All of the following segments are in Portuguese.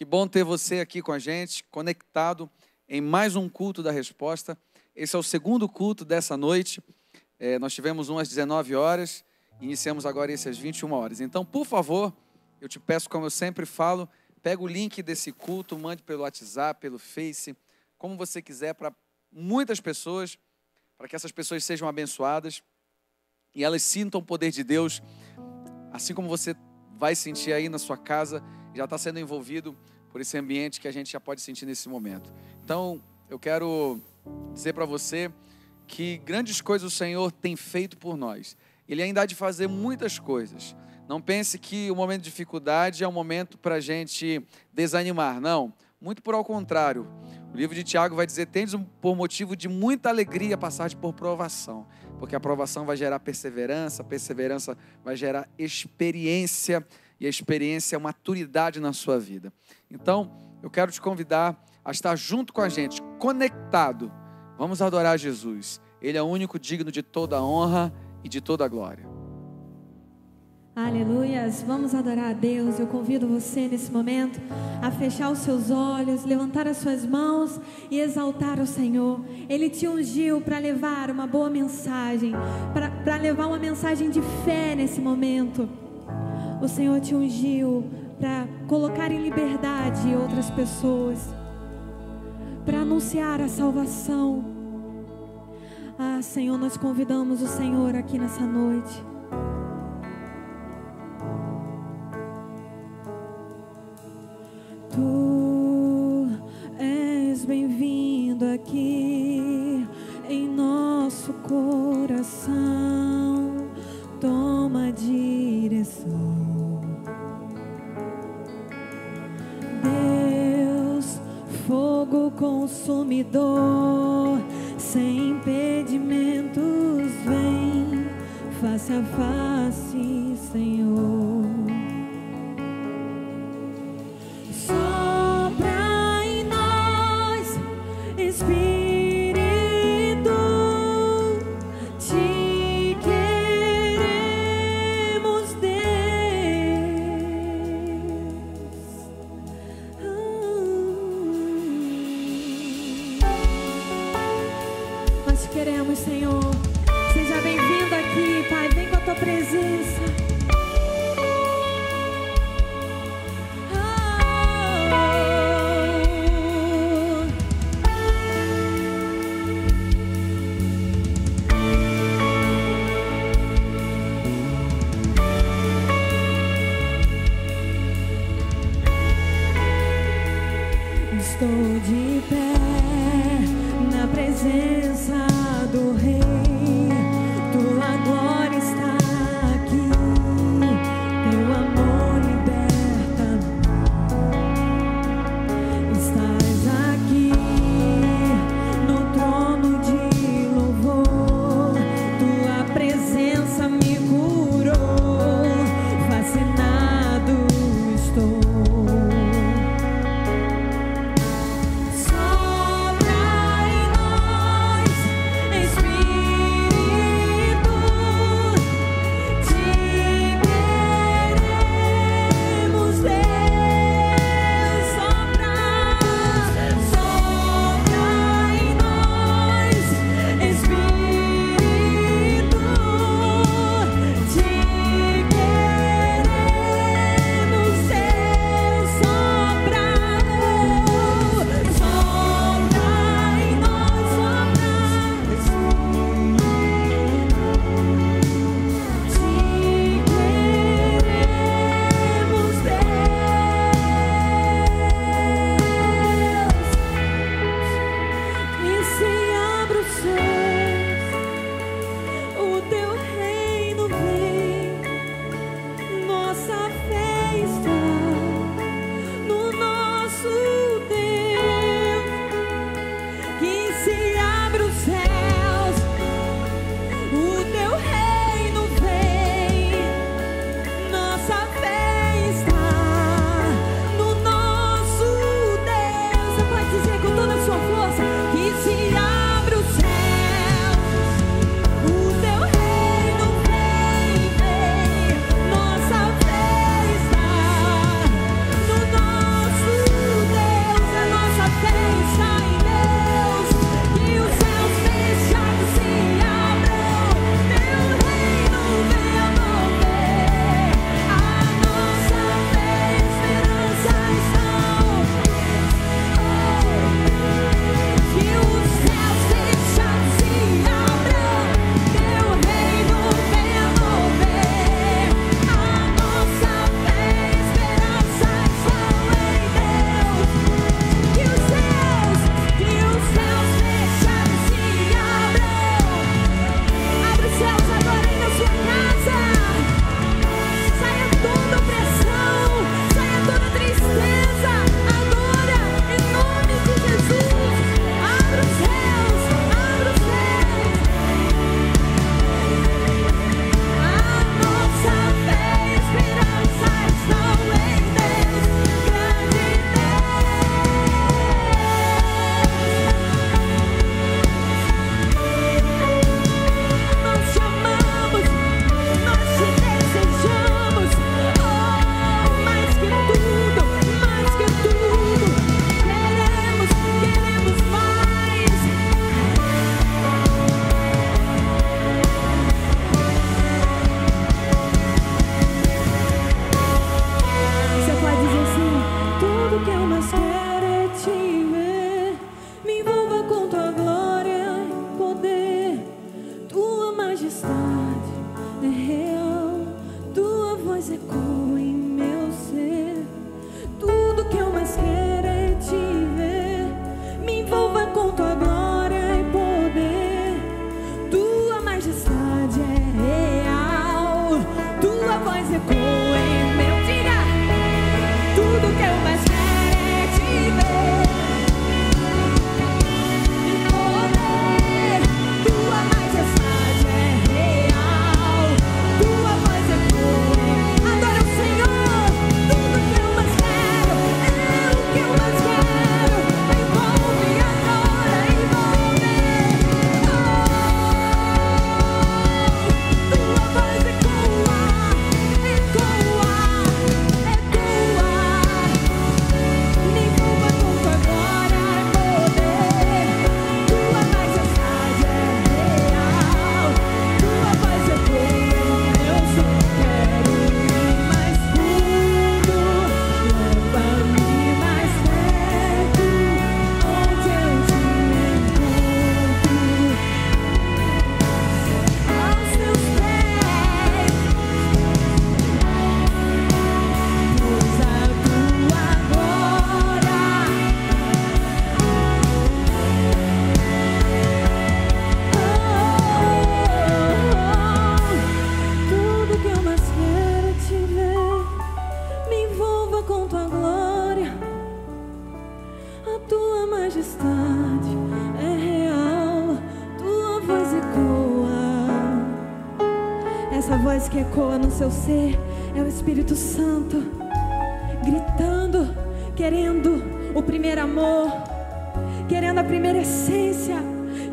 Que bom ter você aqui com a gente, conectado em mais um culto da resposta. Esse é o segundo culto dessa noite. É, nós tivemos um às 19 horas, iniciamos agora esse às 21 horas. Então, por favor, eu te peço, como eu sempre falo, pega o link desse culto, mande pelo WhatsApp, pelo Face, como você quiser, para muitas pessoas, para que essas pessoas sejam abençoadas e elas sintam o poder de Deus, assim como você vai sentir aí na sua casa, já está sendo envolvido por esse ambiente que a gente já pode sentir nesse momento. Então, eu quero dizer para você que grandes coisas o Senhor tem feito por nós. Ele ainda há de fazer muitas coisas. Não pense que o momento de dificuldade é um momento para a gente desanimar. Não, muito por ao contrário. O livro de Tiago vai dizer: tendes por motivo de muita alegria passar por provação porque a aprovação vai gerar perseverança, perseverança vai gerar experiência, e a experiência é maturidade na sua vida. Então, eu quero te convidar a estar junto com a gente, conectado. Vamos adorar Jesus. Ele é o único digno de toda honra e de toda glória. Aleluias, vamos adorar a Deus. Eu convido você nesse momento a fechar os seus olhos, levantar as suas mãos e exaltar o Senhor. Ele te ungiu para levar uma boa mensagem, para levar uma mensagem de fé nesse momento. O Senhor te ungiu para colocar em liberdade outras pessoas, para anunciar a salvação. Ah, Senhor, nós convidamos o Senhor aqui nessa noite.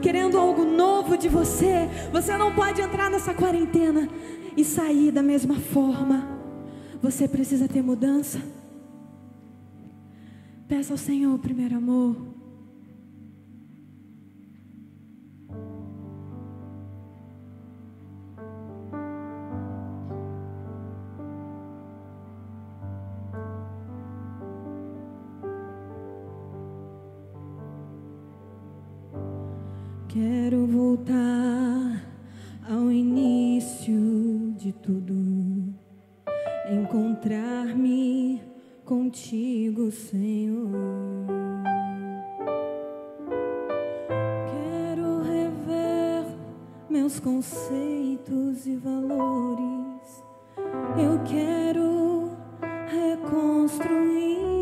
querendo algo novo de você. Você não pode entrar nessa quarentena e sair da mesma forma. Você precisa ter mudança. Peça ao Senhor, primeiro amor voltar ao início de tudo, encontrar-me contigo, Senhor. Quero rever meus conceitos e valores. Eu quero reconstruir.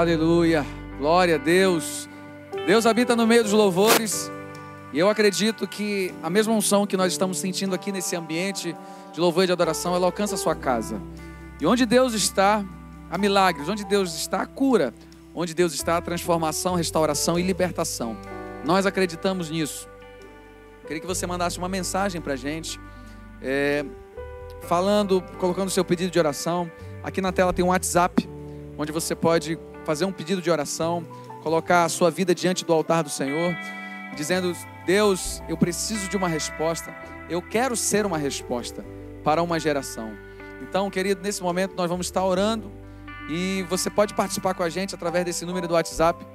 Aleluia. Glória a Deus. Deus habita no meio dos louvores. E eu acredito que a mesma unção que nós estamos sentindo aqui nesse ambiente de louvor e de adoração, ela alcança a sua casa. E onde Deus está, há milagres. Onde Deus está, há cura. Onde Deus está, há transformação, restauração e libertação. Nós acreditamos nisso. Queria que você mandasse uma mensagem para a gente, é, falando, colocando o seu pedido de oração. Aqui na tela tem um WhatsApp, onde você pode fazer um pedido de oração, colocar a sua vida diante do altar do Senhor, dizendo: Deus, eu preciso de uma resposta, eu quero ser uma resposta para uma geração. Então, querido, nesse momento nós vamos estar orando e você pode participar com a gente através desse número do WhatsApp,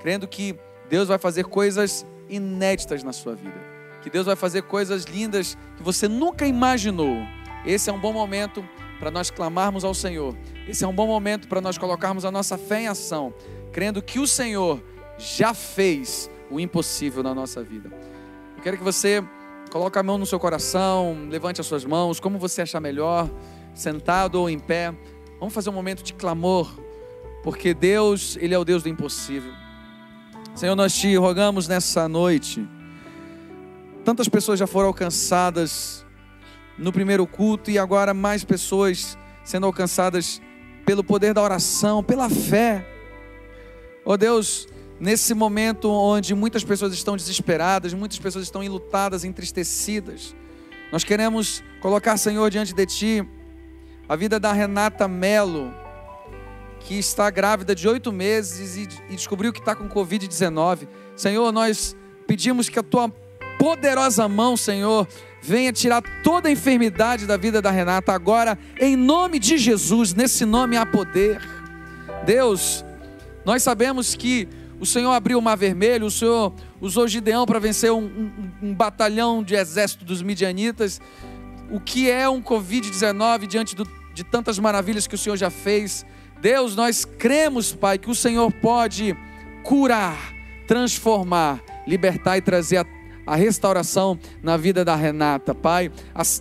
crendo que Deus vai fazer coisas inéditas na sua vida, que Deus vai fazer coisas lindas que você nunca imaginou. Esse é um bom momento para nós clamarmos ao Senhor. Esse é um bom momento para nós colocarmos a nossa fé em ação, crendo que o Senhor já fez o impossível na nossa vida. Eu quero que você coloque a mão no seu coração, levante as suas mãos, como você achar melhor, sentado ou em pé. Vamos fazer um momento de clamor, porque Deus, Ele é o Deus do impossível. Senhor, nós te rogamos nessa noite. Tantas pessoas já foram alcançadas no primeiro culto e agora mais pessoas sendo alcançadas pelo poder da oração, pela fé. Oh Deus, nesse momento onde muitas pessoas estão desesperadas, muitas pessoas estão enlutadas, entristecidas, nós queremos colocar, Senhor, diante de Ti a vida da Renata Melo, que está grávida de oito meses e, e descobriu que está com Covid-19. Senhor, nós pedimos que a Tua poderosa mão, Senhor, venha tirar toda a enfermidade da vida da Renata agora, em nome de Jesus, nesse nome há poder. Deus, nós sabemos que o Senhor abriu o mar vermelho, o Senhor usou Gideão para vencer um, um, um batalhão de exército dos midianitas. O que é um Covid-19 diante do, de tantas maravilhas que o Senhor já fez? Deus, nós cremos, Pai, que o Senhor pode curar, transformar, libertar e trazer a a restauração na vida da Renata, Pai.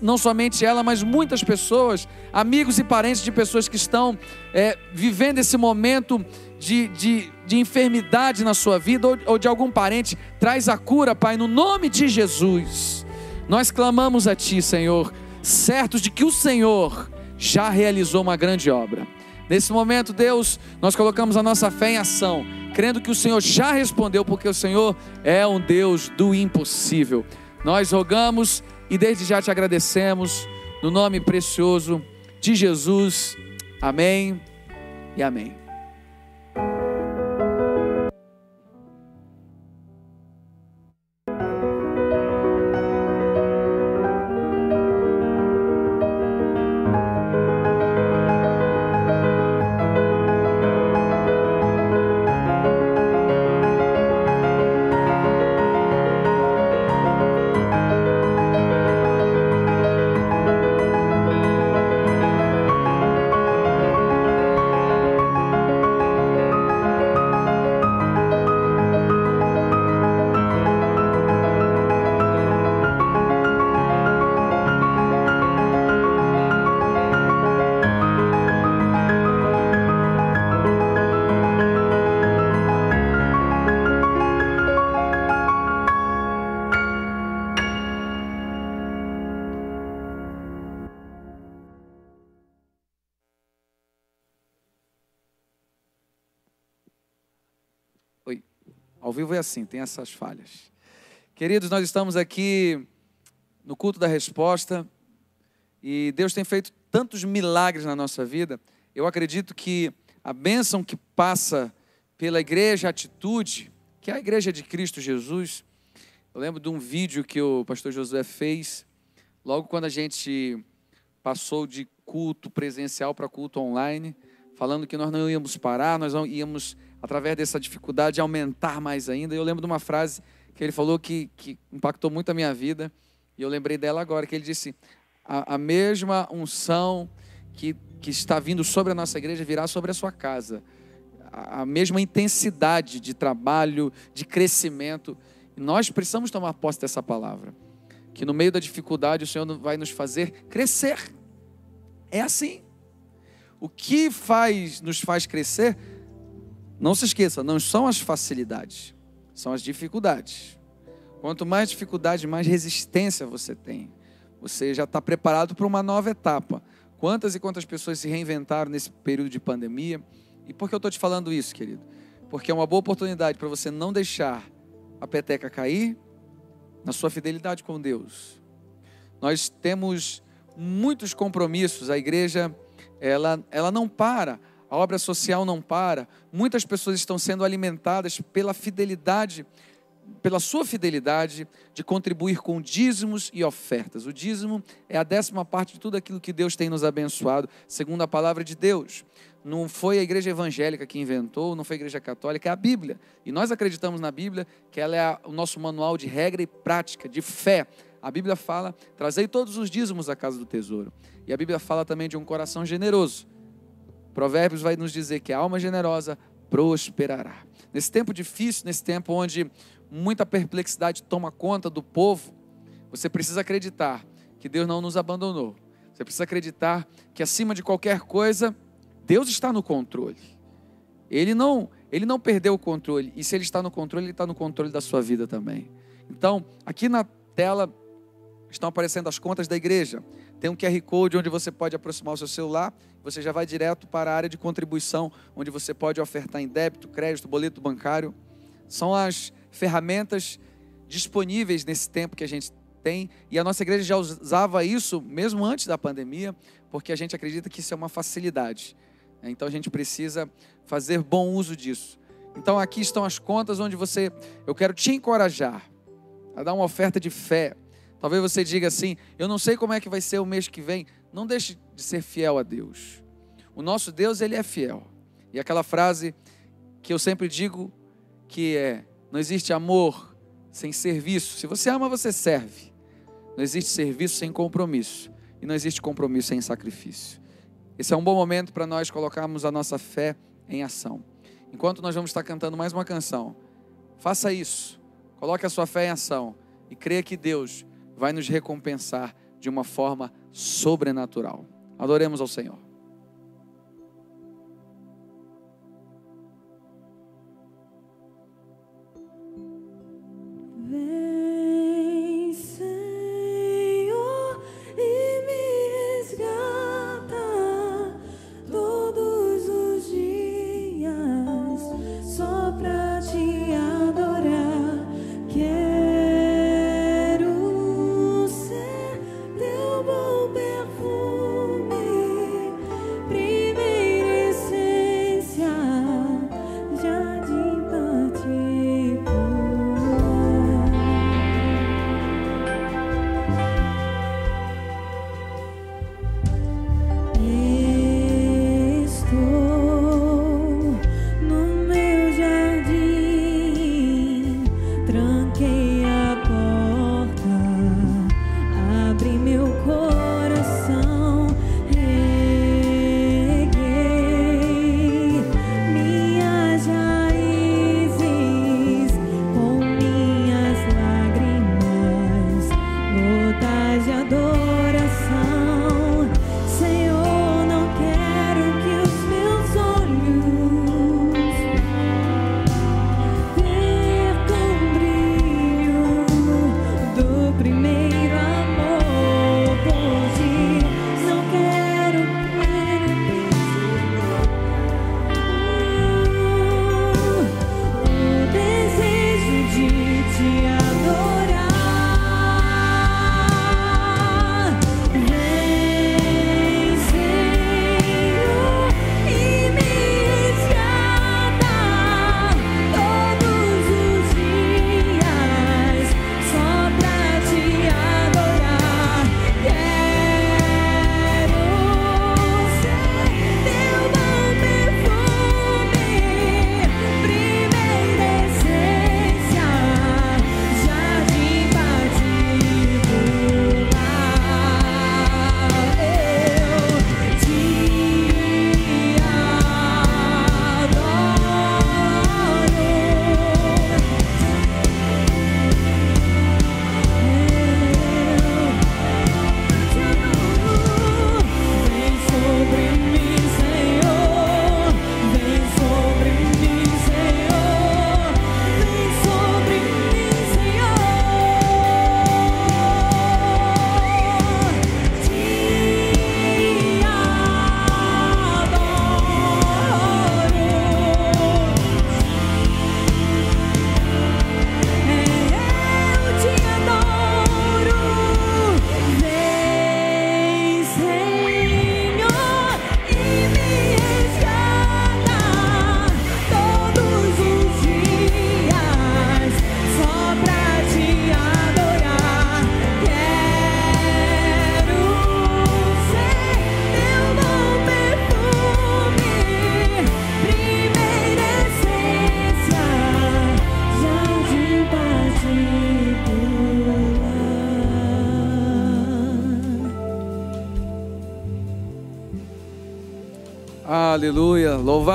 Não somente ela, mas muitas pessoas, amigos e parentes de pessoas que estão é, vivendo esse momento de, de, de, enfermidade na sua vida ou, ou de algum parente, traz a cura, Pai, no nome de Jesus. Nós clamamos a Ti, Senhor, certos de que o Senhor já realizou uma grande obra. Nesse momento, Deus, nós colocamos a nossa fé em ação crendo que o Senhor já respondeu, porque o Senhor é um Deus do impossível. Nós rogamos e desde já te agradecemos, no nome precioso de Jesus. Amém e amém. Vivo é assim, tem essas falhas. Queridos, nós estamos aqui no culto da resposta e Deus tem feito tantos milagres na nossa vida. Eu acredito que a bênção que passa pela igreja Atitude, que é a igreja de Cristo Jesus, eu lembro de um vídeo que o pastor Josué fez, logo quando a gente passou de culto presencial para culto online, falando que nós não íamos parar, nós íamos através dessa dificuldade, aumentar mais ainda. Eu lembro de uma frase que ele falou que, que impactou muito a minha vida, e eu lembrei dela agora, que ele disse, a, a mesma unção que, que está vindo sobre a nossa igreja virá sobre a sua casa. A, a mesma intensidade de trabalho, de crescimento. Nós precisamos tomar posse dessa palavra. Que no meio da dificuldade o Senhor vai nos fazer crescer. É assim. O que faz, nos faz crescer Não se esqueça, não são as facilidades, são as dificuldades. Quanto mais dificuldade, mais resistência você tem. Você já está preparado para uma nova etapa. Quantas e quantas pessoas se reinventaram nesse período de pandemia? E por que eu estou te falando isso, querido? Porque é uma boa oportunidade para você não deixar a peteca cair na sua fidelidade com Deus. Nós temos muitos compromissos, a igreja ela, ela não para, a obra social não para. Muitas pessoas estão sendo alimentadas pela fidelidade pela sua fidelidade de contribuir com dízimos e ofertas. O dízimo é a décima parte de tudo aquilo que Deus tem nos abençoado, segundo a palavra de Deus. Não foi a igreja evangélica que inventou, não foi a igreja católica, é a Bíblia. E nós acreditamos na Bíblia, que ela é o nosso manual de regra e prática, de fé. A Bíblia fala: trazei todos os dízimos à casa do tesouro. E a Bíblia fala também de um coração generoso. Provérbios vai nos dizer que a alma generosa prosperará. Nesse tempo difícil, nesse tempo onde muita perplexidade toma conta do povo, você precisa acreditar que Deus não nos abandonou. Você precisa acreditar que acima de qualquer coisa, Deus está no controle. Ele não, ele não perdeu o controle. E se ele está no controle, ele está no controle da sua vida também. Então, aqui na tela estão aparecendo as contas da igreja. Tem um QR Code onde você pode aproximar o seu celular, você já vai direto para a área de contribuição, onde você pode ofertar em débito, crédito, boleto bancário. São as ferramentas disponíveis nesse tempo que a gente tem. E a nossa igreja já usava isso mesmo antes da pandemia, porque a gente acredita que isso é uma facilidade. Então a gente precisa fazer bom uso disso. Então aqui estão as contas onde você, eu quero te encorajar a dar uma oferta de fé. Talvez você diga assim: eu não sei como é que vai ser o mês que vem. Não deixe de ser fiel a Deus. O nosso Deus, ele é fiel. E aquela frase que eu sempre digo que é: não existe amor sem serviço. Se você ama, você serve. Não existe serviço sem compromisso. E não existe compromisso sem sacrifício. Esse é um bom momento para nós colocarmos a nossa fé em ação. Enquanto nós vamos estar cantando mais uma canção, faça isso. Coloque a sua fé em ação e creia que Deus vai nos recompensar de uma forma sobrenatural. Adoremos ao Senhor.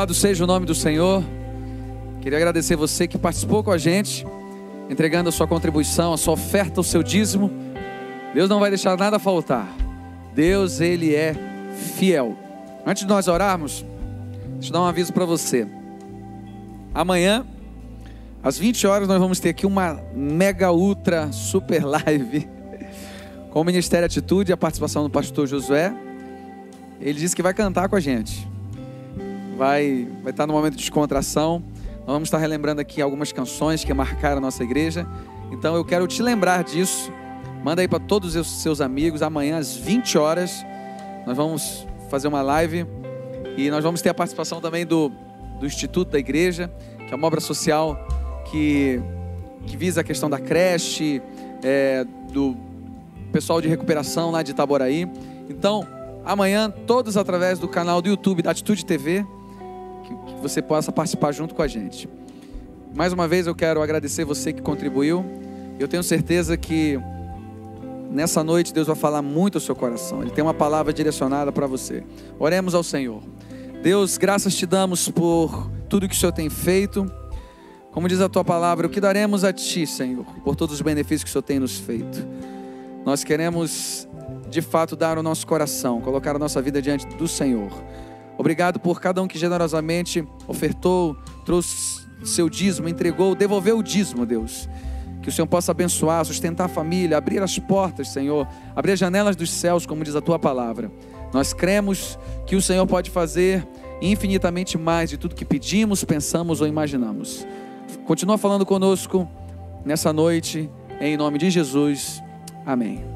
Louvado seja o nome do Senhor. Queria agradecer você que participou com a gente, entregando a sua contribuição, a sua oferta, o seu dízimo. Deus não vai deixar nada faltar. Deus, Ele é fiel. Antes de nós orarmos, deixa eu dar um aviso para você. Amanhã, às 20 horas, nós vamos ter aqui uma mega ultra super live com o Ministério Atitude e a participação do pastor Josué. Ele disse que vai cantar com a gente. Vai, vai estar no momento de descontração. Nós vamos estar relembrando aqui algumas canções que marcaram a nossa igreja. Então eu quero te lembrar disso. Manda aí para todos os seus amigos. Amanhã às 20 horas nós vamos fazer uma live e nós vamos ter a participação também do, do Instituto da Igreja, que é uma obra social que, que visa a questão da creche, é, do pessoal de recuperação lá de Itaboraí. Então, amanhã, todos através do canal do YouTube da Atitude TV, você possa participar junto com a gente. Mais uma vez eu quero agradecer você que contribuiu. Eu tenho certeza que nessa noite Deus vai falar muito ao seu coração. Ele tem uma palavra direcionada para você. Oremos ao Senhor. Deus, graças te damos por tudo que o Senhor tem feito. Como diz a tua palavra, o que daremos a ti, Senhor, por todos os benefícios que o Senhor tem nos feito. Nós queremos, de fato, dar o nosso coração, colocar a nossa vida diante do Senhor. Obrigado por cada um que generosamente ofertou, trouxe seu dízimo, entregou, devolveu o dízimo, Deus. Que o Senhor possa abençoar, sustentar a família, abrir as portas, Senhor, abrir as janelas dos céus, como diz a tua palavra. Nós cremos que o Senhor pode fazer infinitamente mais de tudo que pedimos, pensamos ou imaginamos. Continua falando conosco nessa noite, em nome de Jesus. Amém.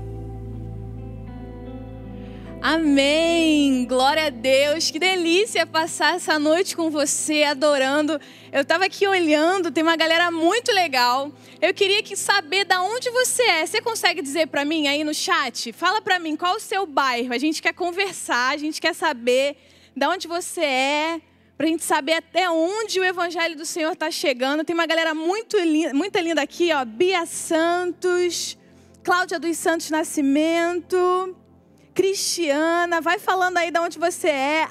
Amém! Glória a Deus! Que delícia passar essa noite com você, adorando. Eu estava aqui olhando, tem uma galera muito legal. Eu queria que saber da onde você é. Você consegue dizer para mim aí no chat? Fala para mim qual o seu bairro. A gente quer conversar, a gente quer saber da onde você é, para a gente saber até onde o Evangelho do Senhor está chegando. Tem uma galera muito linda, muito linda aqui, ó. Bia Santos. Cláudia dos Santos Nascimento, Cristiana, vai falando aí de onde você é.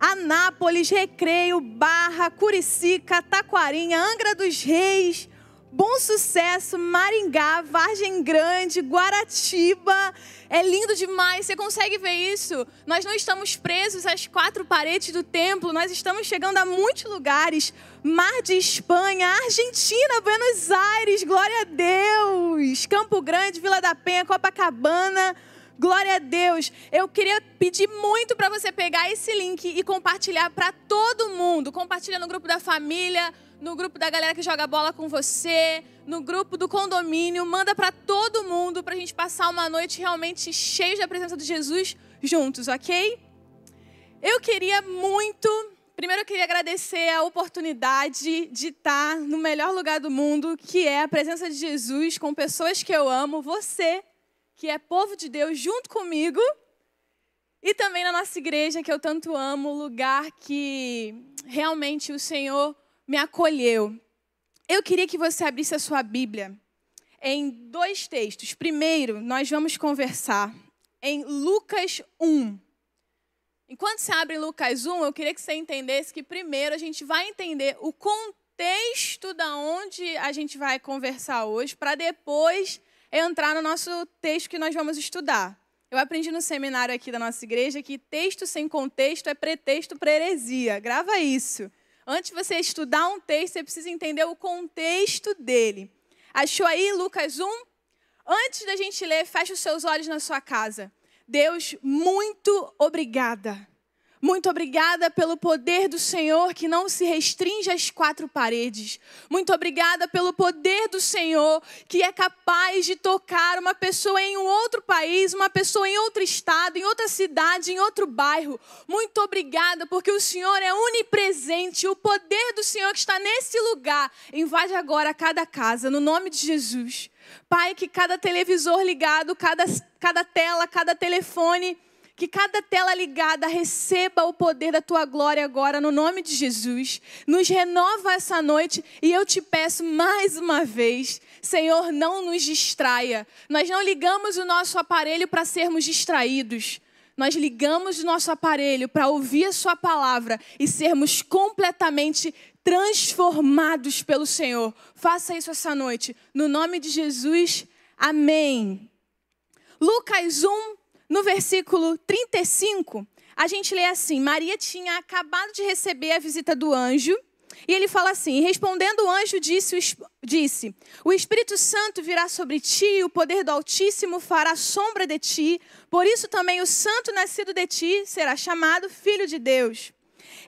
Anápolis, Recreio, Barra, Curicica, Taquarinha, Angra dos Reis, Bom Sucesso, Maringá, Vargem Grande, Guaratiba. É lindo demais, você consegue ver isso? Nós não estamos presos às quatro paredes do templo, nós estamos chegando a muitos lugares. Mar de Espanha, Argentina, Buenos Aires, glória a Deus. Campo Grande, Vila da Penha, Copacabana. Glória a Deus. Eu queria pedir muito para você pegar esse link e compartilhar para todo mundo. Compartilha no grupo da família, no grupo da galera que joga bola com você, no grupo do condomínio, manda para todo mundo para a gente passar uma noite realmente cheia da presença de Jesus juntos, ok? Eu queria muito, primeiro eu queria agradecer a oportunidade de estar no melhor lugar do mundo, que é a presença de Jesus com pessoas que eu amo, você que é povo de Deus junto comigo. E também na nossa igreja, que eu tanto amo, lugar que realmente o Senhor me acolheu. Eu queria que você abrisse a sua Bíblia em dois textos. Primeiro, nós vamos conversar em Lucas 1. Enquanto você abre Lucas 1, eu queria que você entendesse que primeiro a gente vai entender o contexto da onde a gente vai conversar hoje, para depois entrar no nosso texto que nós vamos estudar. Eu aprendi no seminário aqui da nossa igreja que texto sem contexto é pretexto para heresia. Grava isso. Antes de você estudar um texto, você precisa entender o contexto dele. Achou aí Lucas 1? Antes da gente ler, feche os seus olhos na sua casa. Deus, muito obrigada muito obrigada pelo poder do Senhor que não se restringe às quatro paredes. Muito obrigada pelo poder do Senhor que é capaz de tocar uma pessoa em um outro país, uma pessoa em outro estado, em outra cidade, em outro bairro. Muito obrigada porque o Senhor é onipresente. O poder do Senhor que está nesse lugar invade agora cada casa, no nome de Jesus. Pai, que cada televisor ligado, cada, cada tela, cada telefone que cada tela ligada receba o poder da tua glória agora, no nome de Jesus. Nos renova essa noite e eu te peço mais uma vez, Senhor, não nos distraia. Nós não ligamos o nosso aparelho para sermos distraídos. nós ligamos o nosso aparelho para ouvir a Sua palavra e sermos completamente transformados pelo Senhor. Faça isso essa noite. No nome de Jesus, amém. Lucas 1, no versículo 35, a gente lê assim: Maria tinha acabado de receber a visita do anjo. E ele fala assim: respondendo o anjo, disse, disse: O Espírito Santo virá sobre ti, e o poder do Altíssimo fará sombra de ti. Por isso também o santo nascido de ti será chamado Filho de Deus.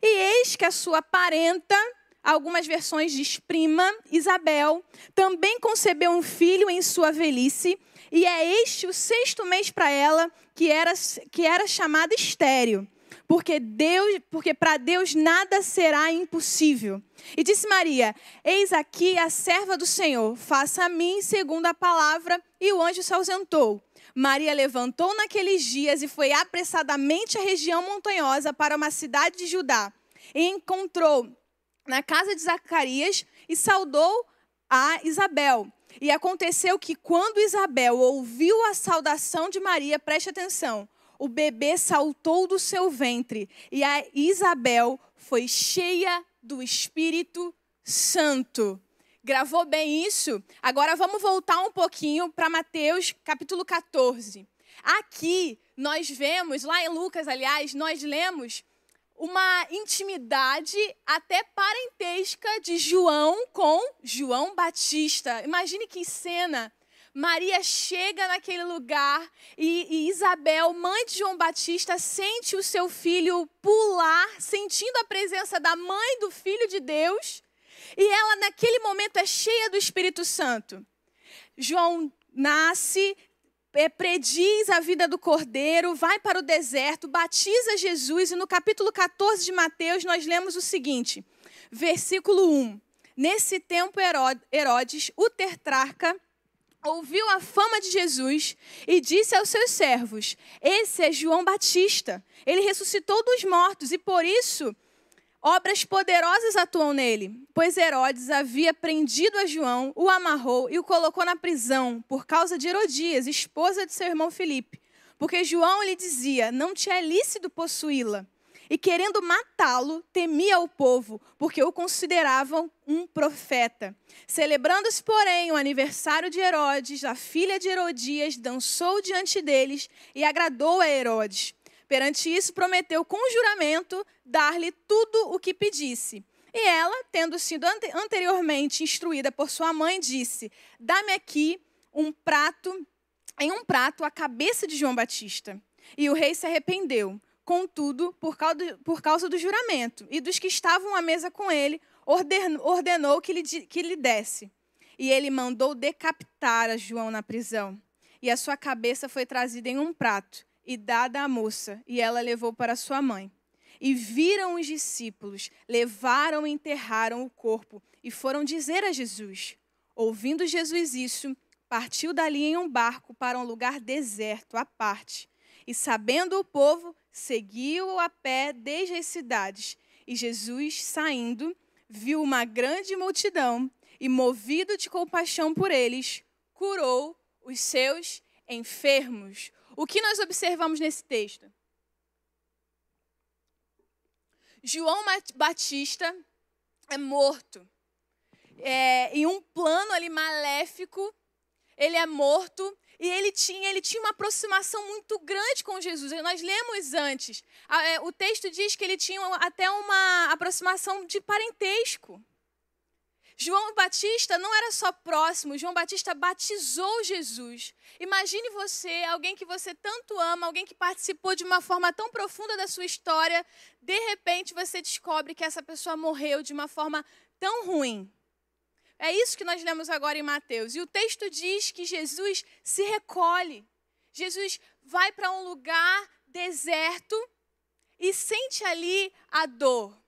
E eis que a sua parenta, algumas versões diz prima, Isabel, também concebeu um filho em sua velhice, e é este o sexto mês para ela, que era, que era chamada estéreo porque Deus, porque para Deus nada será impossível. E disse Maria: Eis aqui a serva do Senhor, faça a mim segundo a palavra. E o anjo se ausentou. Maria levantou naqueles dias e foi apressadamente à região montanhosa para uma cidade de Judá. E encontrou na casa de Zacarias e saudou a Isabel. E aconteceu que quando Isabel ouviu a saudação de Maria, preste atenção, o bebê saltou do seu ventre e a Isabel foi cheia do Espírito Santo. Gravou bem isso? Agora vamos voltar um pouquinho para Mateus capítulo 14. Aqui nós vemos, lá em Lucas, aliás, nós lemos uma intimidade até parentesca de João com João Batista. Imagine que cena. Maria chega naquele lugar e, e, Isabel, mãe de João Batista, sente o seu filho pular, sentindo a presença da mãe do filho de Deus. E ela, naquele momento, é cheia do Espírito Santo. João nasce, é, prediz a vida do cordeiro, vai para o deserto, batiza Jesus, e no capítulo 14 de Mateus nós lemos o seguinte, versículo 1. Nesse tempo, Herodes, o tetrarca, ouviu a fama de Jesus e disse aos seus servos: Esse é João Batista. Ele ressuscitou dos mortos e por isso obras poderosas atuam nele. Pois Herodes havia prendido a João, o amarrou e o colocou na prisão por causa de Herodias, esposa de seu irmão Filipe. Porque João lhe dizia: Não te é lícito possuí-la e querendo matá-lo, temia o povo, porque o consideravam um profeta. Celebrando-se, porém, o aniversário de Herodes, a filha de Herodias dançou diante deles e agradou a Herodes. Perante isso, prometeu com juramento dar-lhe tudo o que pedisse. E ela, tendo sido anteriormente instruída por sua mãe, disse: Dá-me aqui um prato, em um prato, a cabeça de João Batista. E o rei se arrependeu. Contudo, por causa, do, por causa do juramento e dos que estavam à mesa com ele, ordenou que lhe, que lhe desse. E ele mandou decapitar a João na prisão. E a sua cabeça foi trazida em um prato e dada à moça, e ela levou para sua mãe. E viram os discípulos, levaram e enterraram o corpo, e foram dizer a Jesus. Ouvindo Jesus isso, partiu dali em um barco para um lugar deserto, à parte. E sabendo o povo, seguiu a pé desde as cidades. E Jesus, saindo, viu uma grande multidão e, movido de compaixão por eles, curou os seus enfermos. O que nós observamos nesse texto? João Batista é morto. É, em um plano ali maléfico, ele é morto e ele tinha, ele tinha uma aproximação muito grande com Jesus. Nós lemos antes. É, o texto diz que ele tinha até uma aproximação de parentesco. João Batista não era só próximo, João Batista batizou Jesus. Imagine você, alguém que você tanto ama, alguém que participou de uma forma tão profunda da sua história, de repente você descobre que essa pessoa morreu de uma forma tão ruim. É isso que nós lemos agora em Mateus. E o texto diz que Jesus se recolhe. Jesus vai para um lugar deserto e sente ali a dor.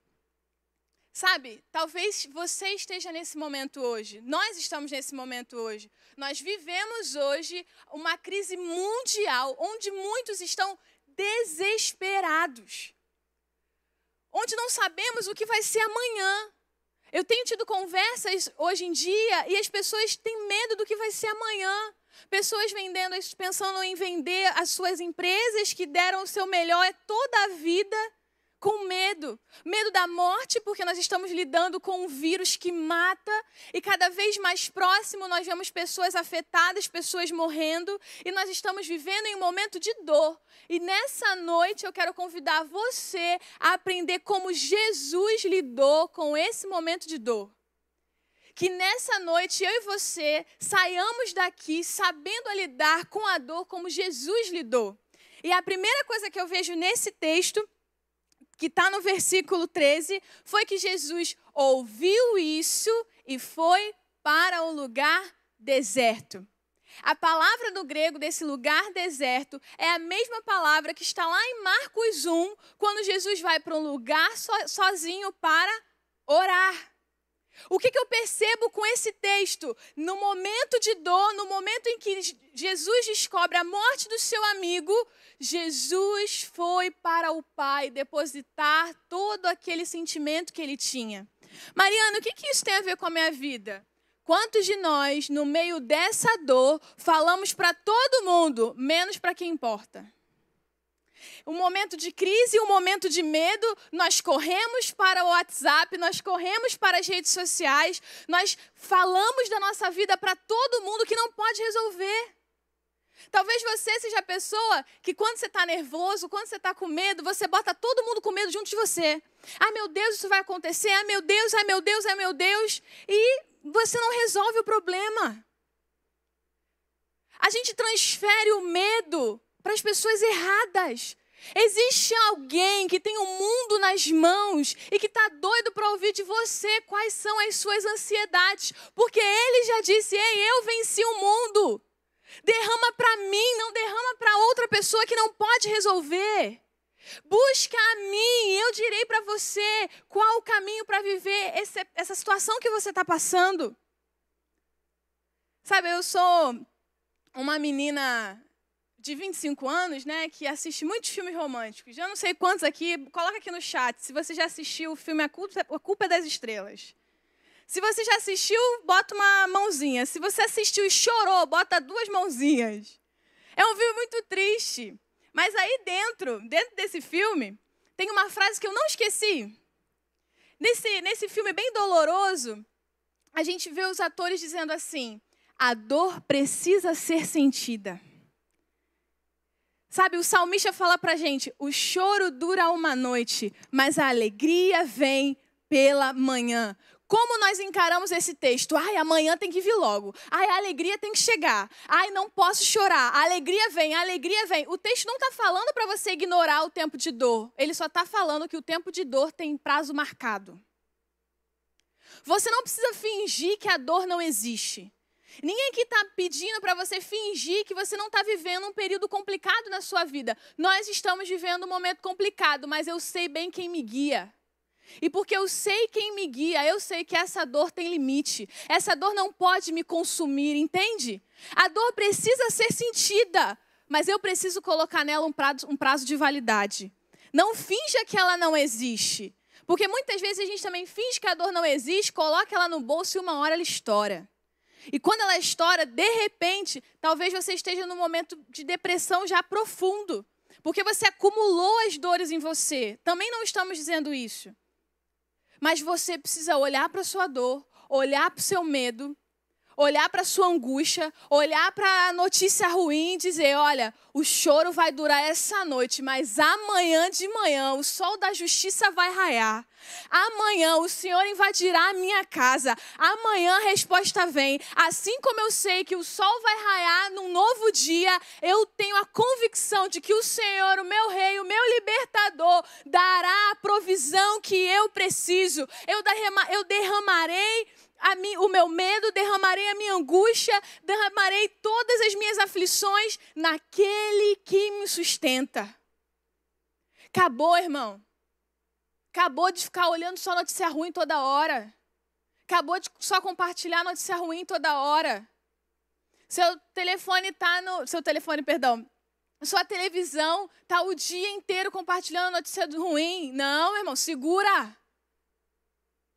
Sabe, talvez você esteja nesse momento hoje, nós estamos nesse momento hoje. Nós vivemos hoje uma crise mundial onde muitos estão desesperados, onde não sabemos o que vai ser amanhã. Eu tenho tido conversas hoje em dia e as pessoas têm medo do que vai ser amanhã. Pessoas vendendo, pensando em vender as suas empresas que deram o seu melhor toda a vida com medo. Medo da morte, porque nós estamos lidando com um vírus que mata, e cada vez mais próximo nós vemos pessoas afetadas, pessoas morrendo, e nós estamos vivendo em um momento de dor. E nessa noite eu quero convidar você a aprender como Jesus lidou com esse momento de dor. Que nessa noite eu e você saiamos daqui sabendo lidar com a dor como Jesus lidou. E a primeira coisa que eu vejo nesse texto que está no versículo 13, foi que Jesus ouviu isso e foi para o lugar deserto. A palavra do grego desse lugar deserto é a mesma palavra que está lá em Marcos 1, quando Jesus vai para um lugar so, sozinho para orar. O que, que eu percebo com esse texto? No momento de dor, no momento em que Jesus descobre a morte do seu amigo, Jesus foi para o Pai depositar todo aquele sentimento que ele tinha. Mariana, o que, que isso tem a ver com a minha vida? Quantos de nós, no meio dessa dor, falamos para todo mundo, menos para quem importa? um momento de crise, um momento de medo, nós corremos para o WhatsApp, nós corremos para as redes sociais, nós falamos da nossa vida para todo mundo que não pode resolver. Talvez você seja a pessoa que, quando você está nervoso, quando você está com medo, você bota todo mundo com medo junto de você. Ai meu Deus, isso vai acontecer. Ai meu Deus, ai meu Deus, ai meu Deus. E você não resolve o problema. A gente transfere o medo para as pessoas erradas. Existe alguém que tem o um mundo nas mãos e que está doido para ouvir de você quais são as suas ansiedades, porque ele já disse: Ei, eu venci o mundo. Derrama para mim, não derrama para outra pessoa que não pode resolver. Busca a mim, eu direi para você qual o caminho para viver esse, essa situação que você está passando. Sabe, eu sou uma menina de 25 anos, né, que assiste muitos filmes românticos. Já não sei quantos aqui, coloca aqui no chat se você já assistiu o filme A Culpa, a Culpa é das Estrelas. Se você já assistiu, bota uma mãozinha. Se você assistiu e chorou, bota duas mãozinhas. É um filme muito triste. Mas aí dentro, dentro desse filme, tem uma frase que eu não esqueci. Nesse, nesse filme bem doloroso, a gente vê os atores dizendo assim: a dor precisa ser sentida. Sabe, o salmista fala pra gente: o choro dura uma noite, mas a alegria vem pela manhã. Como nós encaramos esse texto? Ai, amanhã tem que vir logo. Ai, a alegria tem que chegar. Ai, não posso chorar. A alegria vem, a alegria vem. O texto não está falando para você ignorar o tempo de dor. Ele só está falando que o tempo de dor tem prazo marcado. Você não precisa fingir que a dor não existe. Ninguém aqui está pedindo para você fingir que você não está vivendo um período complicado na sua vida. Nós estamos vivendo um momento complicado, mas eu sei bem quem me guia. E porque eu sei quem me guia, eu sei que essa dor tem limite. Essa dor não pode me consumir, entende? A dor precisa ser sentida, mas eu preciso colocar nela um prazo, um prazo de validade. Não finja que ela não existe. Porque muitas vezes a gente também finge que a dor não existe, coloca ela no bolso e uma hora ela estoura. E quando ela estoura, de repente, talvez você esteja num momento de depressão já profundo. Porque você acumulou as dores em você. Também não estamos dizendo isso. Mas você precisa olhar para sua dor, olhar para o seu medo, olhar para a sua angústia, olhar para a notícia ruim e dizer: olha, o choro vai durar essa noite, mas amanhã de manhã o sol da justiça vai raiar. Amanhã o Senhor invadirá a minha casa. Amanhã a resposta vem. Assim como eu sei que o sol vai raiar num novo dia, eu tenho a convicção de que o Senhor, o meu rei, o meu libertador, dará a provisão que eu preciso. Eu, eu derramarei o meu medo, derramarei a minha angústia, derramarei todas as minhas aflições naquele que me sustenta. Acabou, irmão. Acabou de ficar olhando só notícia ruim toda hora. Acabou de só compartilhar notícia ruim toda hora. Seu telefone tá no. Seu telefone, perdão. Sua televisão tá o dia inteiro compartilhando notícia ruim. Não, irmão, segura.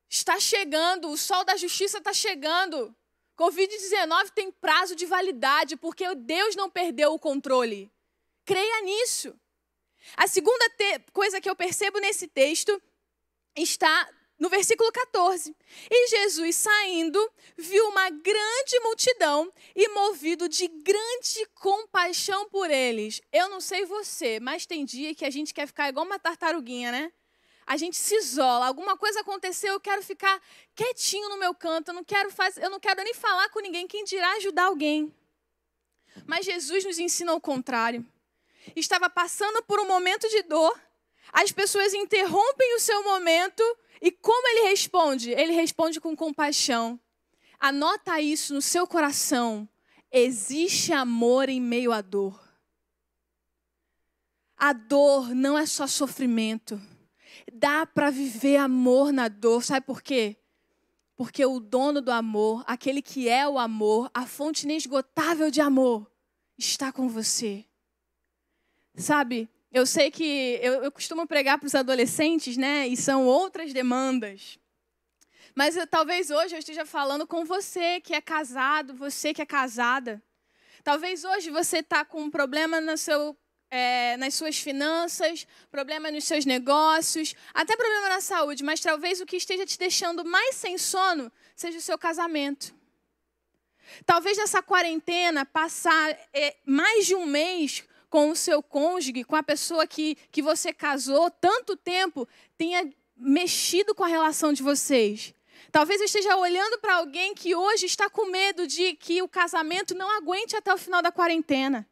Está chegando, o sol da justiça está chegando. Covid-19 tem prazo de validade, porque Deus não perdeu o controle. Creia nisso. A segunda coisa que eu percebo nesse texto está no versículo 14. E Jesus, saindo, viu uma grande multidão e, movido de grande compaixão por eles. Eu não sei você, mas tem dia que a gente quer ficar igual uma tartaruguinha, né? A gente se isola, alguma coisa aconteceu, eu quero ficar quietinho no meu canto, eu não quero fazer, eu não quero nem falar com ninguém, quem dirá ajudar alguém. Mas Jesus nos ensina o contrário. Estava passando por um momento de dor, as pessoas interrompem o seu momento e como ele responde? Ele responde com compaixão. Anota isso no seu coração. Existe amor em meio à dor. A dor não é só sofrimento. Dá para viver amor na dor. Sabe por quê? Porque o dono do amor, aquele que é o amor, a fonte inesgotável de amor, está com você. Sabe? Eu sei que eu, eu costumo pregar para os adolescentes, né? E são outras demandas. Mas eu, talvez hoje eu esteja falando com você que é casado, você que é casada. Talvez hoje você está com um problema no seu, é, nas suas finanças, problema nos seus negócios, até problema na saúde, mas talvez o que esteja te deixando mais sem sono seja o seu casamento. Talvez nessa quarentena, passar é, mais de um mês com o seu cônjuge, com a pessoa que, que você casou tanto tempo, tenha mexido com a relação de vocês. Talvez eu esteja olhando para alguém que hoje está com medo de que o casamento não aguente até o final da quarentena.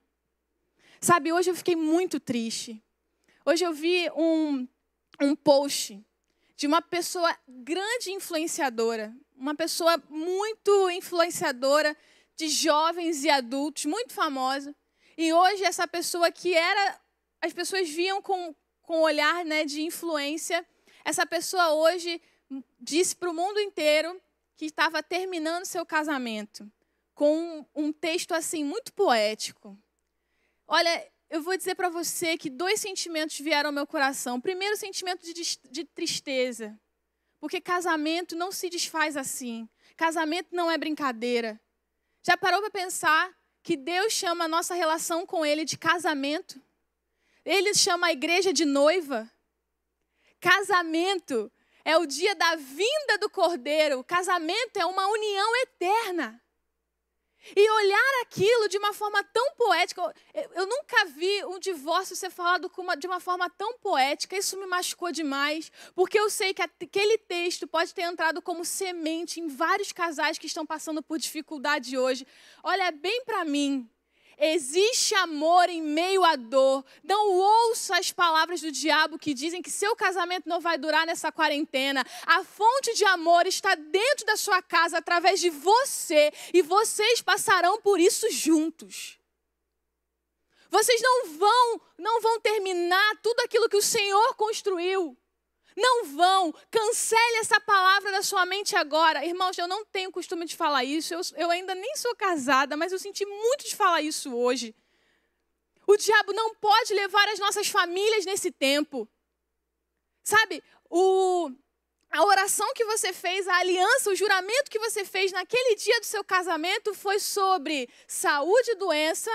Sabe, hoje eu fiquei muito triste. Hoje eu vi um, um post de uma pessoa grande influenciadora, uma pessoa muito influenciadora de jovens e adultos, muito famosa, e hoje essa pessoa que era, as pessoas viam com, com olhar né, de influência, essa pessoa hoje disse para o mundo inteiro que estava terminando seu casamento com um, um texto assim muito poético. Olha, eu vou dizer para você que dois sentimentos vieram ao meu coração. Primeiro, o sentimento de, de tristeza, porque casamento não se desfaz assim. Casamento não é brincadeira. Já parou para pensar que Deus chama a nossa relação com Ele de casamento. Ele chama a igreja de noiva. Casamento é o dia da vinda do Cordeiro. Casamento é uma união eterna. E olhar aquilo de uma forma tão poética. Eu, nunca vi um divórcio ser falado uma, de uma forma tão poética. Isso me machucou demais. Porque eu sei que aquele texto pode ter entrado como semente em vários casais que estão passando por dificuldade hoje. Olha bem para mim. Existe amor em meio à dor. Não ouça as palavras do diabo que dizem que seu casamento não vai durar nessa quarentena. A fonte de amor está dentro da sua casa através de você e vocês passarão por isso juntos. Vocês não vão, não vão terminar tudo aquilo que o Senhor construiu. Não vão. Cancele essa palavra da sua mente agora. Irmãos, eu não tenho costume de falar isso. Eu, eu ainda nem sou casada, mas eu senti muito de falar isso hoje. O diabo não pode levar as nossas famílias nesse tempo. Sabe, o, a oração que você fez, a aliança, o juramento que você fez naquele dia do seu casamento foi sobre saúde e doença,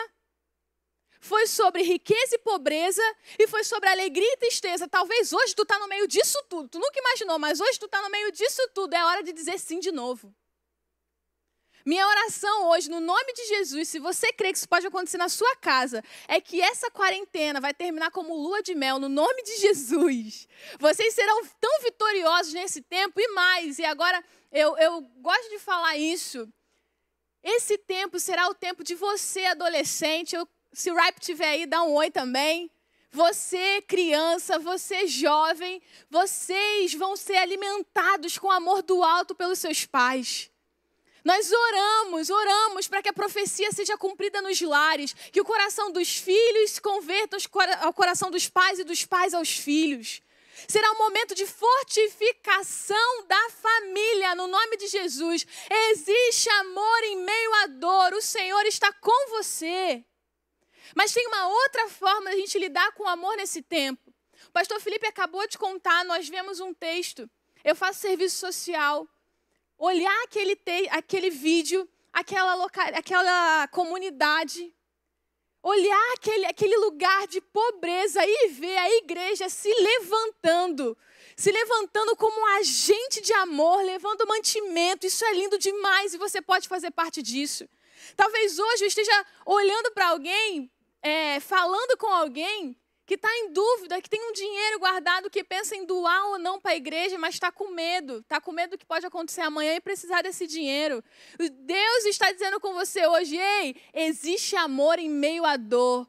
foi sobre riqueza e pobreza e foi sobre alegria e tristeza. Talvez hoje tu está no meio disso tudo. Tu nunca imaginou, mas hoje tu está no meio disso tudo. É hora de dizer sim de novo. Minha oração hoje, no nome de Jesus, se você crê que isso pode acontecer na sua casa, é que essa quarentena vai terminar como lua de mel, no nome de Jesus. Vocês serão tão vitoriosos nesse tempo e mais. E agora, eu, eu gosto de falar isso. Esse tempo será o tempo de você, adolescente. Eu se o Ripe tiver aí, dá um oi também. Você, criança, você, jovem, vocês vão ser alimentados com amor do alto pelos seus pais. Nós oramos, oramos para que a profecia seja cumprida nos lares, que o coração dos filhos se converta ao coração dos pais e dos pais aos filhos. Será um momento de fortificação da família, no nome de Jesus. Existe amor em meio à dor, o Senhor está com você. Mas tem uma outra forma de a gente lidar com o amor nesse tempo. O pastor Felipe acabou de contar, nós vemos um texto. Eu faço serviço social. Olhar aquele, te, aquele vídeo, aquela, aquela comunidade, olhar aquele, aquele lugar de pobreza e ver a igreja se levantando, se levantando como um agente de amor, levando mantimento. Isso é lindo demais e você pode fazer parte disso. Talvez hoje eu esteja olhando para alguém, é, falando com alguém que está em dúvida, que tem um dinheiro guardado, que pensa em doar ou não para a igreja, mas está com medo, está com medo do que pode acontecer amanhã e precisar desse dinheiro. Deus está dizendo com você hoje, ei, existe amor em meio à dor.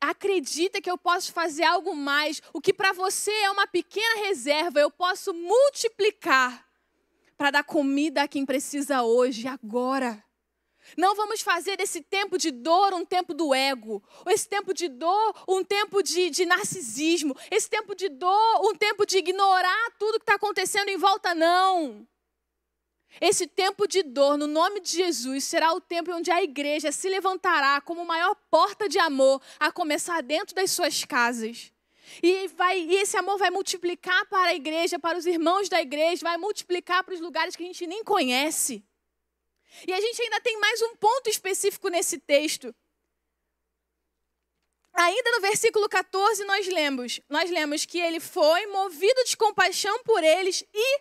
Acredita que eu posso fazer algo mais. O que para você é uma pequena reserva, eu posso multiplicar para dar comida a quem precisa hoje, agora. Não vamos fazer desse tempo de dor um tempo do ego, esse tempo de dor um tempo de, de narcisismo, esse tempo de dor um tempo de ignorar tudo que está acontecendo em volta, não. Esse tempo de dor, no nome de Jesus, será o tempo onde a igreja se levantará como maior porta de amor, a começar dentro das suas casas. E, vai, e esse amor vai multiplicar para a igreja, para os irmãos da igreja, vai multiplicar para os lugares que a gente nem conhece. E a gente ainda tem mais um ponto específico nesse texto. Ainda no versículo 14 nós lemos, nós lemos que ele foi movido de compaixão por eles e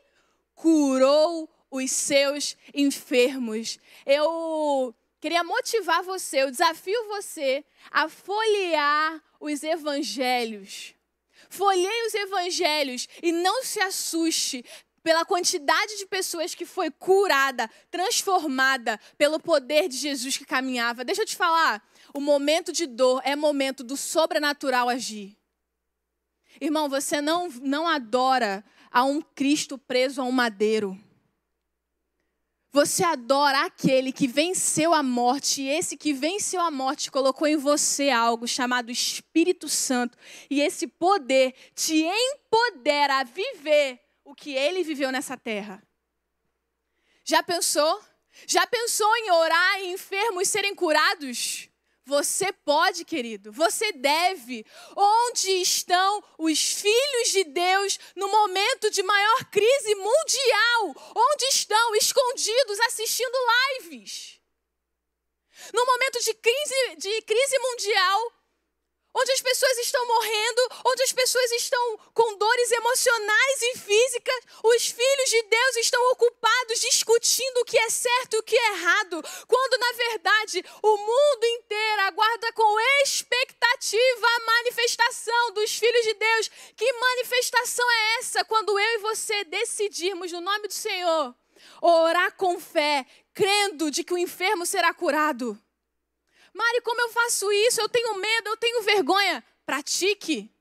curou os seus enfermos. Eu queria motivar você, eu desafio você a folhear os evangelhos. Folheie os evangelhos e não se assuste pela quantidade de pessoas que foi curada, transformada pelo poder de Jesus que caminhava. Deixa eu te falar, o momento de dor é momento do sobrenatural agir. Irmão, você não, não adora a um Cristo preso a um madeiro. Você adora aquele que venceu a morte, e esse que venceu a morte colocou em você algo chamado Espírito Santo, e esse poder te empodera a viver o que ele viveu nessa terra. Já pensou? Já pensou em orar e enfermos serem curados? Você pode, querido, você deve. Onde estão os filhos de Deus no momento de maior crise mundial? Onde estão escondidos assistindo lives? No momento de crise, de crise mundial, onde as pessoas estão morrendo, onde as pessoas estão com dores emocionais e físicas, os filhos de Deus estão ocupados discutindo o que é certo e o que é errado, quando na verdade o mundo inteiro aguarda com expectativa a manifestação dos filhos de Deus. Que manifestação é essa quando eu e você decidirmos no nome do Senhor orar com fé, crendo de que o enfermo será curado? Mari, como eu faço isso? Eu tenho medo, eu tenho vergonha. Pratique.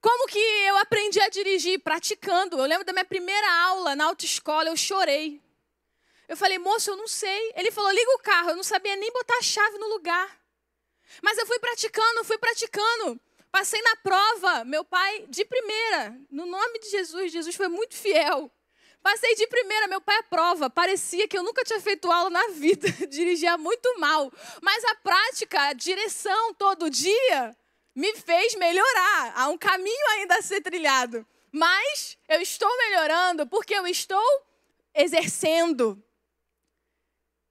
Como que eu aprendi a dirigir? Praticando. Eu lembro da minha primeira aula na autoescola, eu chorei. Eu falei, moço, eu não sei. Ele falou, liga o carro. Eu não sabia nem botar a chave no lugar. Mas eu fui praticando, fui praticando. Passei na prova, meu pai, de primeira. No nome de Jesus, Jesus foi muito fiel. Passei de primeira, meu pai é prova. Parecia que eu nunca tinha feito aula na vida, dirigia muito mal. Mas a prática, a direção todo dia, me fez melhorar. Há um caminho ainda a ser trilhado. Mas eu estou melhorando porque eu estou exercendo.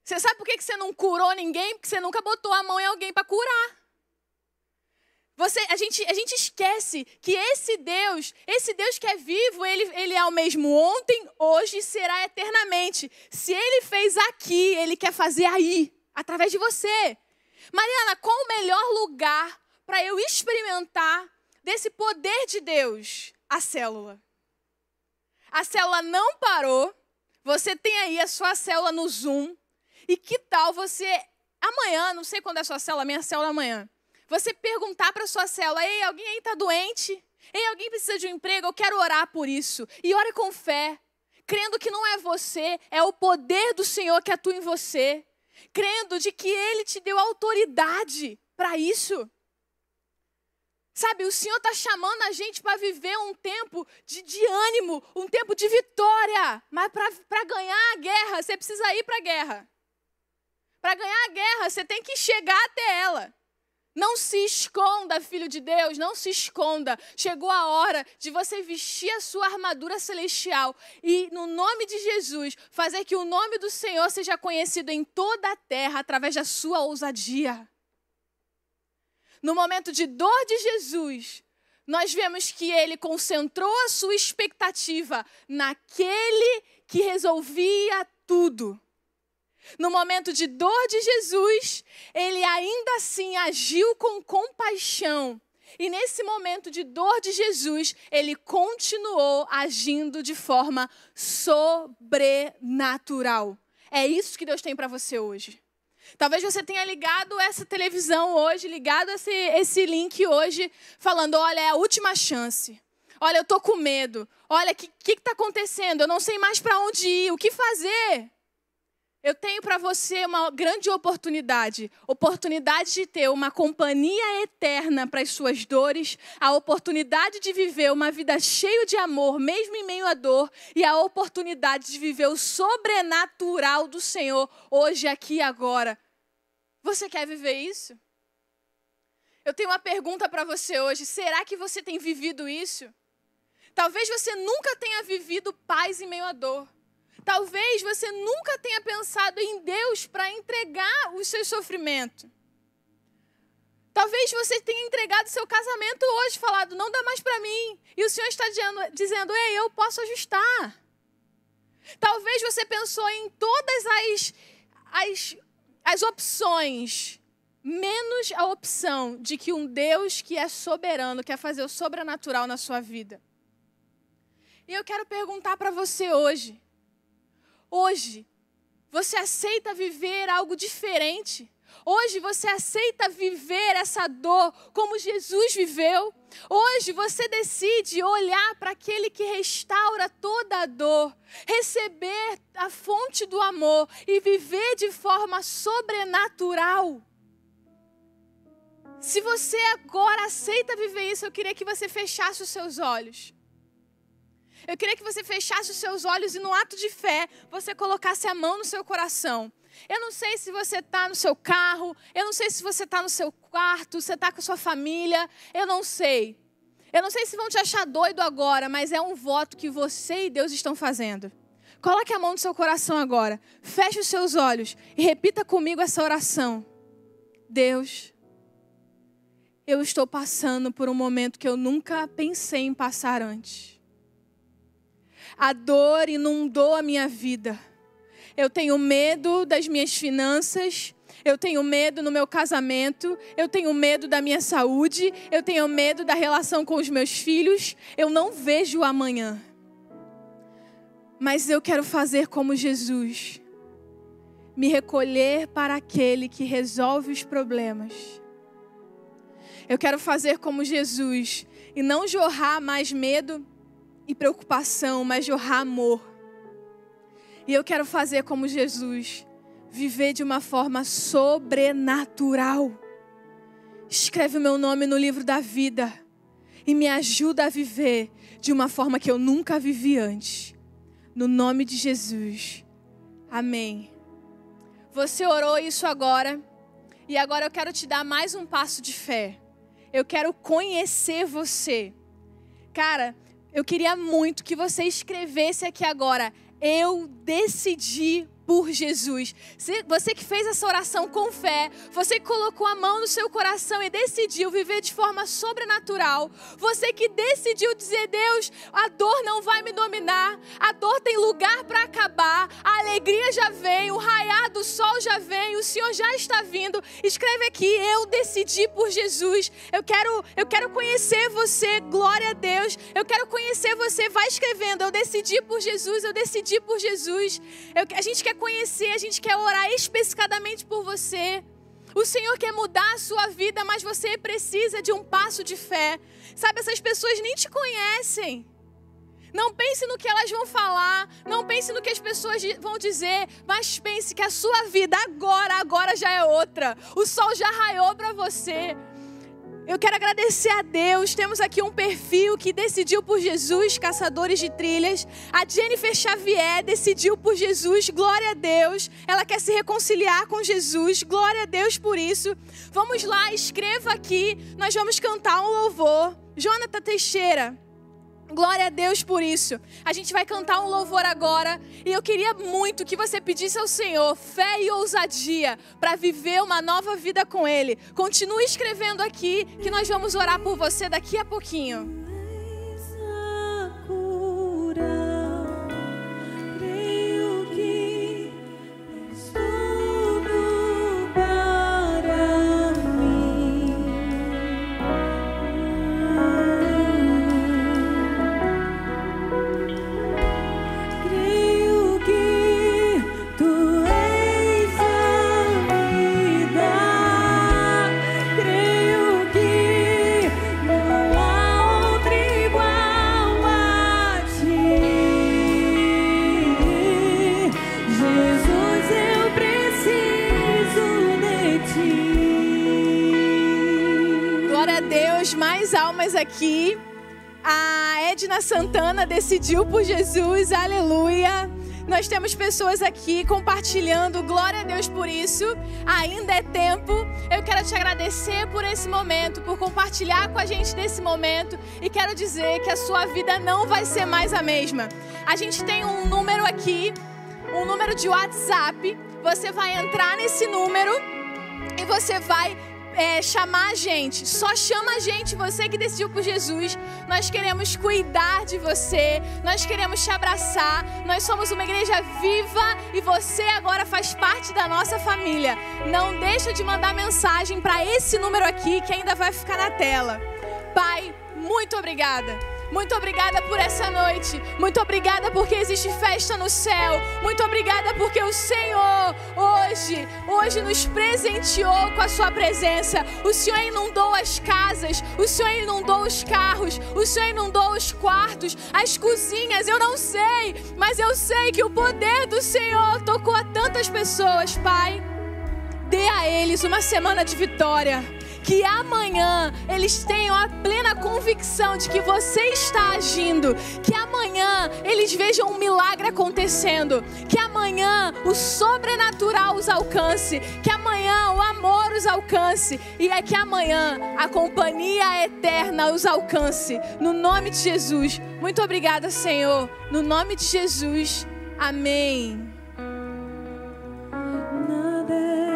Você sabe por que você não curou ninguém? Porque você nunca botou a mão em alguém para curar. Você, a, gente, a gente esquece que esse Deus, esse Deus que é vivo, ele, ele é o mesmo ontem, hoje e será eternamente. Se ele fez aqui, ele quer fazer aí, através de você. Mariana, qual o melhor lugar para eu experimentar desse poder de Deus? A célula. A célula não parou. Você tem aí a sua célula no Zoom. E que tal você, amanhã, não sei quando é a sua célula, minha célula é amanhã você perguntar para sua célula: ei, alguém aí está doente? Ei, alguém precisa de um emprego? Eu quero orar por isso. E ore com fé, crendo que não é você, é o poder do Senhor que atua em você, crendo de que Ele te deu autoridade para isso. Sabe, o Senhor está chamando a gente para viver um tempo de, de, ânimo, um tempo de vitória. Mas para ganhar a guerra, você precisa ir para a guerra. Para ganhar a guerra, você tem que chegar até ela. Não se esconda, filho de Deus, não se esconda. Chegou a hora de você vestir a sua armadura celestial e, no nome de Jesus, fazer que o nome do Senhor seja conhecido em toda a terra através da sua ousadia. No momento de dor de Jesus, nós vemos que ele concentrou a sua expectativa naquele que resolvia tudo. No momento de dor de Jesus, ele ainda assim agiu com compaixão. E nesse momento de dor de Jesus, ele continuou agindo de forma sobrenatural. É isso que Deus tem para você hoje. Talvez você tenha ligado essa televisão hoje, ligado esse, esse link hoje, falando: olha, é a última chance. Olha, eu tô com medo. Olha, o que está acontecendo? Eu não sei mais para onde ir. O que fazer? Eu tenho para você uma grande oportunidade, oportunidade de ter uma companhia eterna para as suas dores, a oportunidade de viver uma vida cheia de amor, mesmo em meio à dor, e a oportunidade de viver o sobrenatural do Senhor hoje, aqui e agora. Você quer viver isso? Eu tenho uma pergunta para você hoje: será que você tem vivido isso? Talvez você nunca tenha vivido paz em meio à dor. Talvez você nunca tenha pensado em Deus para entregar o seu sofrimento. Talvez você tenha entregado seu casamento hoje, falado, não dá mais para mim. E o Senhor está dizendo, ei, eu posso ajustar. Talvez você pensou em todas as, as, as opções, menos a opção de que um Deus que é soberano quer fazer o sobrenatural na sua vida. E eu quero perguntar para você hoje: Hoje, você aceita viver algo diferente. Hoje você aceita viver essa dor como Jesus viveu. Hoje você decide olhar para aquele que restaura toda a dor, receber a fonte do amor e viver de forma sobrenatural. Se você agora aceita viver isso, eu queria que você fechasse os seus olhos. Eu queria que você fechasse os seus olhos e, no ato de fé, você colocasse a mão no seu coração. Eu não sei se você está no seu carro, eu não sei se você está no seu quarto, você está com a sua família, eu não sei. Eu não sei se vão te achar doido agora, mas é um voto que você e Deus estão fazendo. Coloque a mão no seu coração agora, feche os seus olhos e repita comigo essa oração. Deus, eu estou passando por um momento que eu nunca pensei em passar antes. A dor inundou a minha vida. Eu tenho medo das minhas finanças, eu tenho medo no meu casamento, eu tenho medo da minha saúde, eu tenho medo da relação com os meus filhos, eu não vejo o amanhã. Mas eu quero fazer como Jesus, me recolher para aquele que resolve os problemas. Eu quero fazer como Jesus e não jorrar mais medo, e preocupação, mas jorrar amor. E eu quero fazer como Jesus, viver de uma forma sobrenatural. Escreve o meu nome no livro da vida e me ajuda a viver de uma forma que eu nunca vivi antes. No nome de Jesus. Amém. Você orou isso agora e agora eu quero te dar mais um passo de fé. Eu quero conhecer você. Cara, eu queria muito que você escrevesse aqui agora. Eu decidi por Jesus. Você que fez essa oração com fé, você que colocou a mão no seu coração e decidiu viver de forma sobrenatural, você que decidiu dizer: Deus, a dor não vai me dominar, a dor tem lugar para acabar, a alegria já vem, o raiar do sol já vem, o Senhor já está vindo. Escreve aqui: Eu decidi por Jesus. Eu quero, eu quero conhecer você, glória a Deus. Eu quero conhecer você. Vai escrevendo: Eu decidi por Jesus, eu decidi por Jesus. Eu, a gente quer conhecer, a gente quer orar especificadamente por você. O Senhor quer mudar a sua vida, mas você precisa de um passo de fé. Sabe, essas pessoas nem te conhecem. Não pense no que elas vão falar, não pense no que as pessoas vão dizer, mas pense que a sua vida agora, agora já é outra. O sol já raiou para você. Eu quero agradecer a Deus. Temos aqui um perfil que decidiu por Jesus, caçadores de trilhas. A Jennifer Xavier decidiu por Jesus, glória a Deus. Ela quer se reconciliar com Jesus, glória a Deus por isso. Vamos lá, escreva aqui. Nós vamos cantar um louvor. Jonathan Teixeira. Glória a Deus por isso. A gente vai cantar um louvor agora e eu queria muito que você pedisse ao Senhor fé e ousadia para viver uma nova vida com Ele. Continue escrevendo aqui que nós vamos orar por você daqui a pouquinho. Aqui. A Edna Santana decidiu por Jesus, aleluia. Nós temos pessoas aqui compartilhando, glória a Deus por isso. Ainda é tempo. Eu quero te agradecer por esse momento, por compartilhar com a gente nesse momento. E quero dizer que a sua vida não vai ser mais a mesma. A gente tem um número aqui, um número de WhatsApp. Você vai entrar nesse número e você vai é, chamar a gente. Só chama a gente, você que decidiu por Jesus. Nós queremos cuidar de você. Nós queremos te abraçar. Nós somos uma igreja viva e você agora faz parte da nossa família. Não deixa de mandar mensagem para esse número aqui que ainda vai ficar na tela. Pai, muito obrigada. Muito obrigada por essa noite. Muito obrigada porque existe festa no céu. Muito obrigada porque o Senhor hoje, hoje nos presenteou com a sua presença. O Senhor inundou as casas, o Senhor inundou os carros, o Senhor inundou os quartos, as cozinhas. Eu não sei, mas eu sei que o poder do Senhor tocou a tantas pessoas, Pai. Dê a eles uma semana de vitória que amanhã eles tenham a plena convicção de que você está agindo, que amanhã eles vejam um milagre acontecendo, que amanhã o sobrenatural os alcance, que amanhã o amor os alcance e é que amanhã a companhia eterna os alcance. No nome de Jesus. Muito obrigada, Senhor. No nome de Jesus. Amém. eu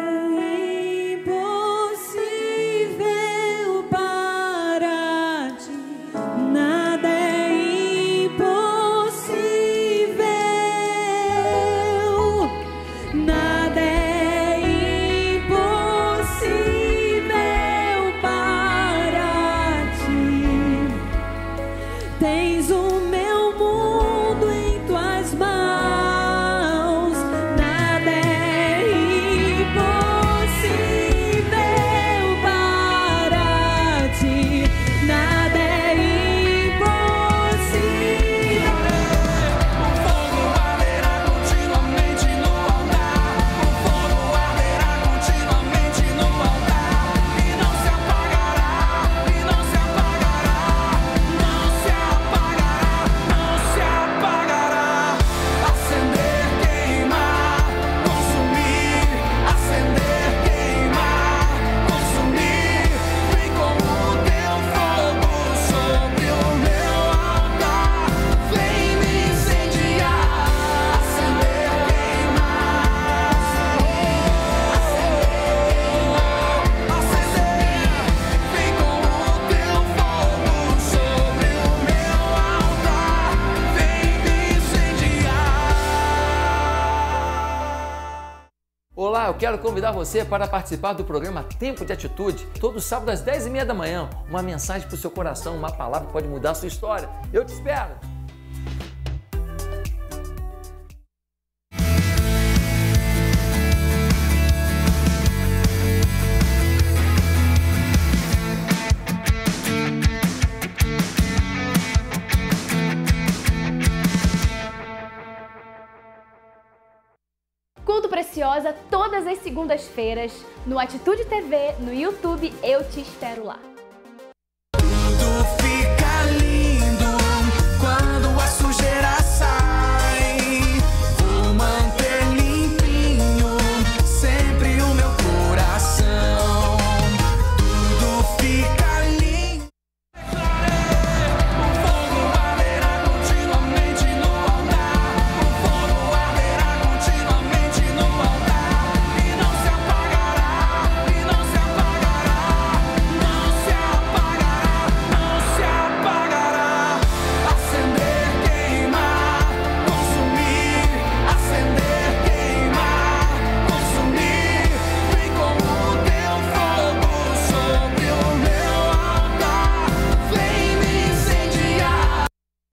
quero convidar você para participar do programa Tempo de Atitude, todo sábado às 10h30 da manhã. Uma mensagem para o seu coração, uma palavra que pode mudar a sua história. Eu te espero! Segundas-feiras no Atitude TV, no YouTube. Eu te espero lá.